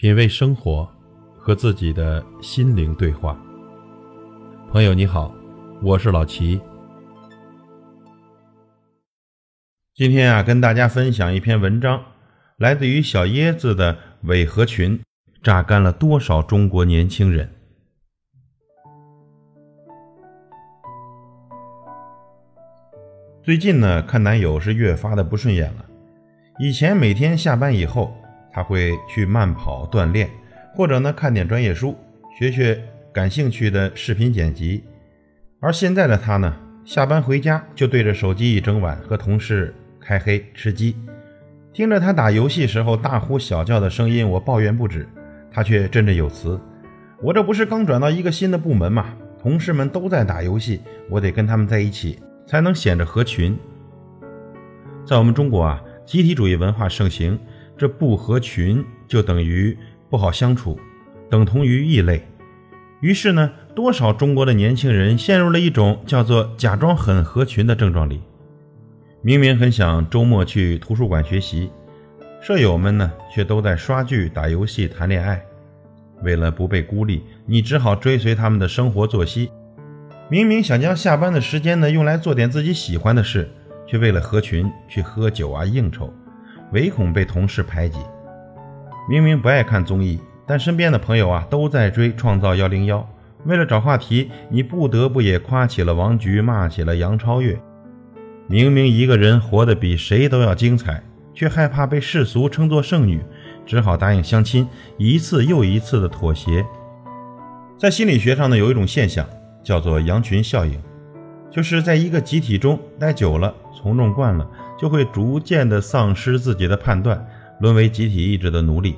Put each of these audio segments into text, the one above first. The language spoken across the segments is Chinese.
品味生活，和自己的心灵对话。朋友你好，我是老齐。今天啊，跟大家分享一篇文章，来自于小椰子的伪合群，榨干了多少中国年轻人。最近呢，看男友是越发的不顺眼了。以前每天下班以后，他会去慢跑锻炼，或者呢看点专业书，学学感兴趣的视频剪辑。而现在的他呢，下班回家就对着手机一整晚，和同事开黑吃鸡。听着他打游戏时候大呼小叫的声音，我抱怨不止，他却振振有词：“我这不是刚转到一个新的部门吗？同事们都在打游戏，我得跟他们在一起，才能显着合群。”在我们中国啊，集体主义文化盛行。这不合群就等于不好相处，等同于异类。于是呢，多少中国的年轻人陷入了一种叫做假装很合群的症状里。明明很想周末去图书馆学习，舍友们呢却都在刷剧、打游戏、谈恋爱。为了不被孤立，你只好追随他们的生活作息。明明想将下班的时间呢用来做点自己喜欢的事，却为了合群去喝酒啊应酬。唯恐被同事排挤，明明不爱看综艺，但身边的朋友啊都在追《创造幺零幺》。为了找话题，你不得不也夸起了王菊，骂起了杨超越。明明一个人活得比谁都要精彩，却害怕被世俗称作剩女，只好答应相亲，一次又一次的妥协。在心理学上呢，有一种现象叫做羊群效应，就是在一个集体中待久了，从众惯了。就会逐渐的丧失自己的判断，沦为集体意志的奴隶。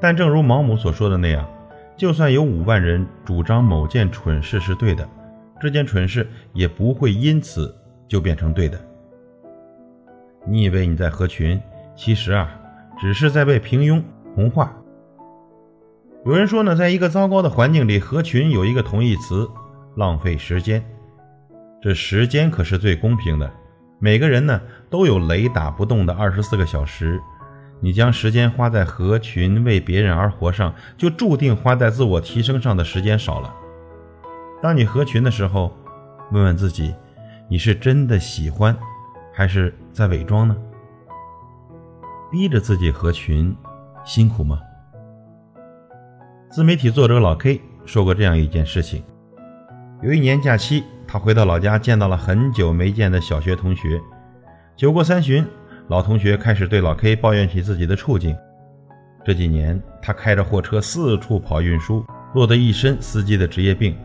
但正如毛姆所说的那样，就算有五万人主张某件蠢事是对的，这件蠢事也不会因此就变成对的。你以为你在合群，其实啊，只是在被平庸同化。有人说呢，在一个糟糕的环境里合群有一个同义词：浪费时间。这时间可是最公平的。每个人呢都有雷打不动的二十四个小时，你将时间花在合群为别人而活上，就注定花在自我提升上的时间少了。当你合群的时候，问问自己，你是真的喜欢，还是在伪装呢？逼着自己合群，辛苦吗？自媒体作者老 K 说过这样一件事情：有一年假期。他回到老家，见到了很久没见的小学同学。酒过三巡，老同学开始对老 K 抱怨起自己的处境。这几年，他开着货车四处跑运输，落得一身司机的职业病。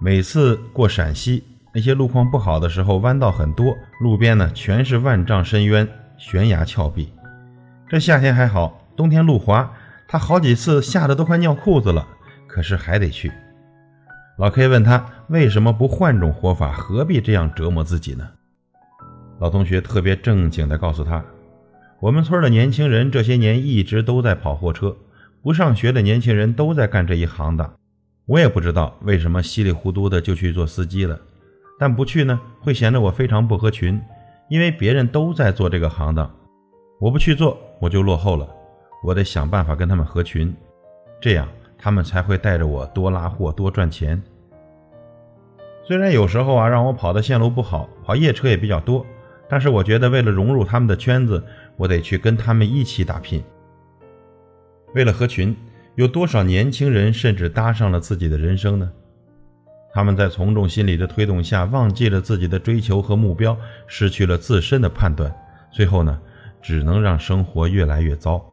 每次过陕西，那些路况不好的时候，弯道很多，路边呢全是万丈深渊、悬崖峭壁。这夏天还好，冬天路滑，他好几次吓得都快尿裤子了，可是还得去。老 K 问他为什么不换种活法，何必这样折磨自己呢？老同学特别正经地告诉他：“我们村的年轻人这些年一直都在跑货车，不上学的年轻人都在干这一行当。我也不知道为什么稀里糊涂的就去做司机了，但不去呢会显得我非常不合群，因为别人都在做这个行当，我不去做我就落后了，我得想办法跟他们合群，这样。”他们才会带着我多拉货多赚钱。虽然有时候啊让我跑的线路不好，跑夜车也比较多，但是我觉得为了融入他们的圈子，我得去跟他们一起打拼。为了合群，有多少年轻人甚至搭上了自己的人生呢？他们在从众心理的推动下，忘记了自己的追求和目标，失去了自身的判断，最后呢，只能让生活越来越糟。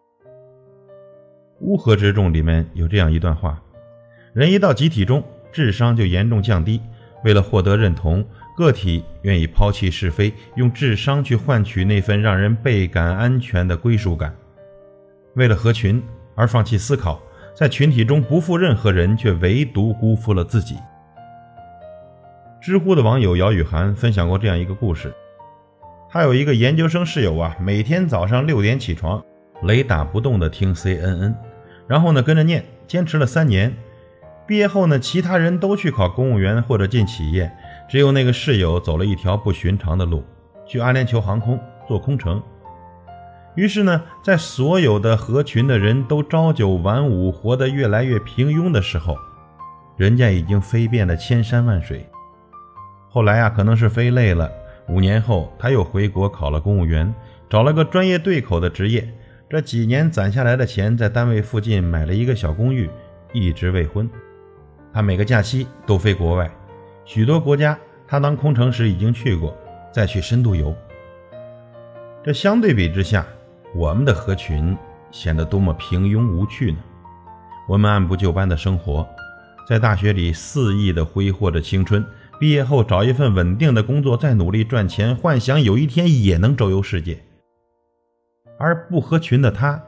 乌合之众里面有这样一段话：人一到集体中，智商就严重降低。为了获得认同，个体愿意抛弃是非，用智商去换取那份让人倍感安全的归属感。为了合群而放弃思考，在群体中不负任何人，却唯独辜负了自己。知乎的网友姚雨涵分享过这样一个故事：他有一个研究生室友啊，每天早上六点起床。雷打不动地听 CNN，然后呢跟着念，坚持了三年。毕业后呢，其他人都去考公务员或者进企业，只有那个室友走了一条不寻常的路，去阿联酋航空做空乘。于是呢，在所有的合群的人都朝九晚五，活得越来越平庸的时候，人家已经飞遍了千山万水。后来啊，可能是飞累了，五年后他又回国考了公务员，找了个专业对口的职业。这几年攒下来的钱，在单位附近买了一个小公寓，一直未婚。他每个假期都飞国外，许多国家他当空乘时已经去过，再去深度游。这相对比之下，我们的合群显得多么平庸无趣呢？我们按部就班的生活，在大学里肆意的挥霍着青春，毕业后找一份稳定的工作，再努力赚钱，幻想有一天也能周游世界。而不合群的他，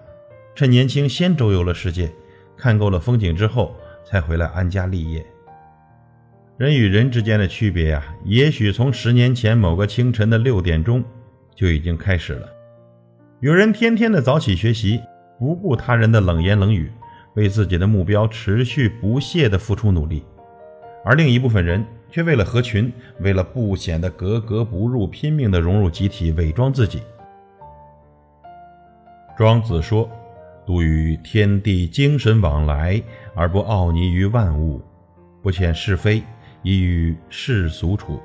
趁年轻先周游了世界，看够了风景之后，才回来安家立业。人与人之间的区别呀，也许从十年前某个清晨的六点钟就已经开始了。有人天天的早起学习，不顾他人的冷言冷语，为自己的目标持续不懈的付出努力；而另一部分人却为了合群，为了不显得格格不入，拼命的融入集体，伪装自己。庄子说：“独与天地精神往来，而不傲泥于万物；不遣是非，以与世俗处。”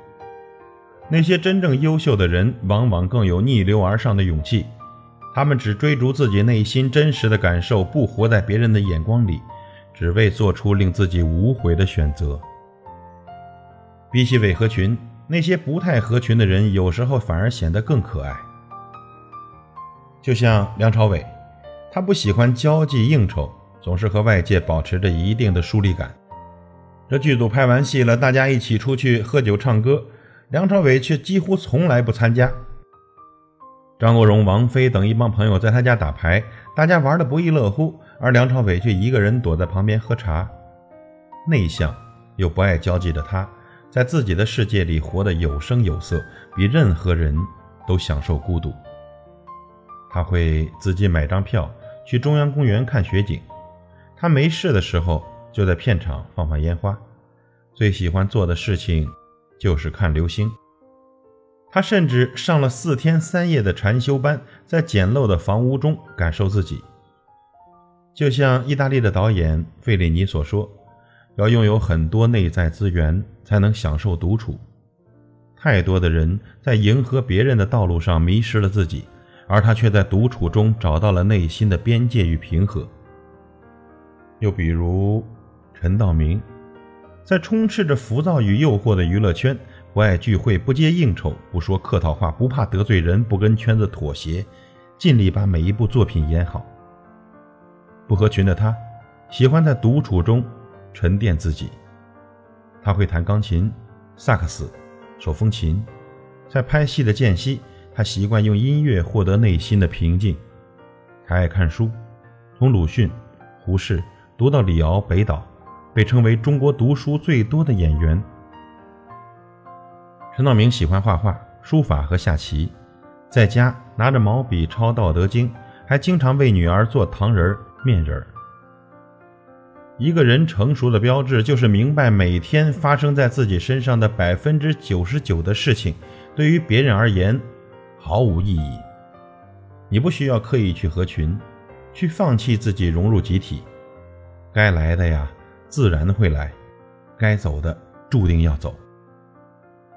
那些真正优秀的人，往往更有逆流而上的勇气。他们只追逐自己内心真实的感受，不活在别人的眼光里，只为做出令自己无悔的选择。比起伪合群，那些不太合群的人，有时候反而显得更可爱。就像梁朝伟，他不喜欢交际应酬，总是和外界保持着一定的疏离感。这剧组拍完戏了，大家一起出去喝酒唱歌，梁朝伟却几乎从来不参加。张国荣、王菲等一帮朋友在他家打牌，大家玩得不亦乐乎，而梁朝伟却一个人躲在旁边喝茶。内向又不爱交际的他，在自己的世界里活得有声有色，比任何人都享受孤独。他会自己买张票去中央公园看雪景，他没事的时候就在片场放放烟花，最喜欢做的事情就是看流星。他甚至上了四天三夜的禅修班，在简陋的房屋中感受自己。就像意大利的导演费里尼所说：“要拥有很多内在资源，才能享受独处。”太多的人在迎合别人的道路上迷失了自己，而他却在独处中找到了内心的边界与平和。又比如陈道明，在充斥着浮躁与诱惑的娱乐圈。不爱聚会，不接应酬，不说客套话，不怕得罪人，不跟圈子妥协，尽力把每一部作品演好。不合群的他，喜欢在独处中沉淀自己。他会弹钢琴、萨克斯、手风琴，在拍戏的间隙，他习惯用音乐获得内心的平静。他爱看书，从鲁迅、胡适读到李敖、北岛，被称为中国读书最多的演员。陈道明喜欢画画、书法和下棋，在家拿着毛笔抄《道德经》，还经常为女儿做糖人、面人。一个人成熟的标志，就是明白每天发生在自己身上的百分之九十九的事情，对于别人而言毫无意义。你不需要刻意去合群，去放弃自己融入集体。该来的呀，自然会来；该走的，注定要走。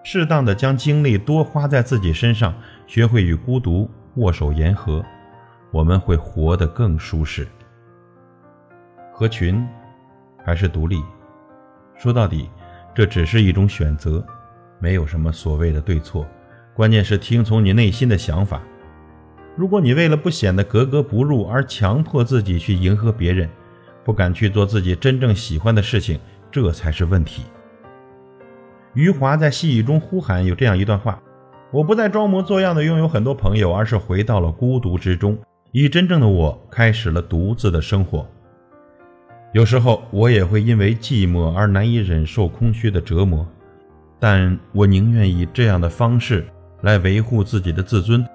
适当的将精力多花在自己身上，学会与孤独握手言和，我们会活得更舒适。合群还是独立，说到底，这只是一种选择，没有什么所谓的对错，关键是听从你内心的想法。如果你为了不显得格格不入而强迫自己去迎合别人，不敢去做自己真正喜欢的事情，这才是问题。余华在细雨中呼喊，有这样一段话：“我不再装模作样的拥有很多朋友，而是回到了孤独之中，以真正的我开始了独自的生活。有时候我也会因为寂寞而难以忍受空虚的折磨，但我宁愿以这样的方式来维护自己的自尊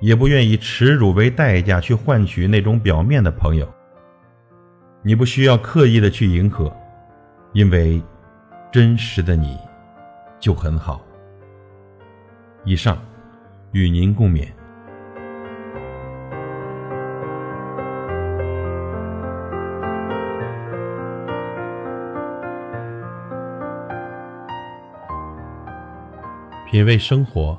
也不愿以耻辱为代价去换取那种表面的朋友。你不需要刻意的去迎合因为真实的你就很好。以上与您共勉。品味生活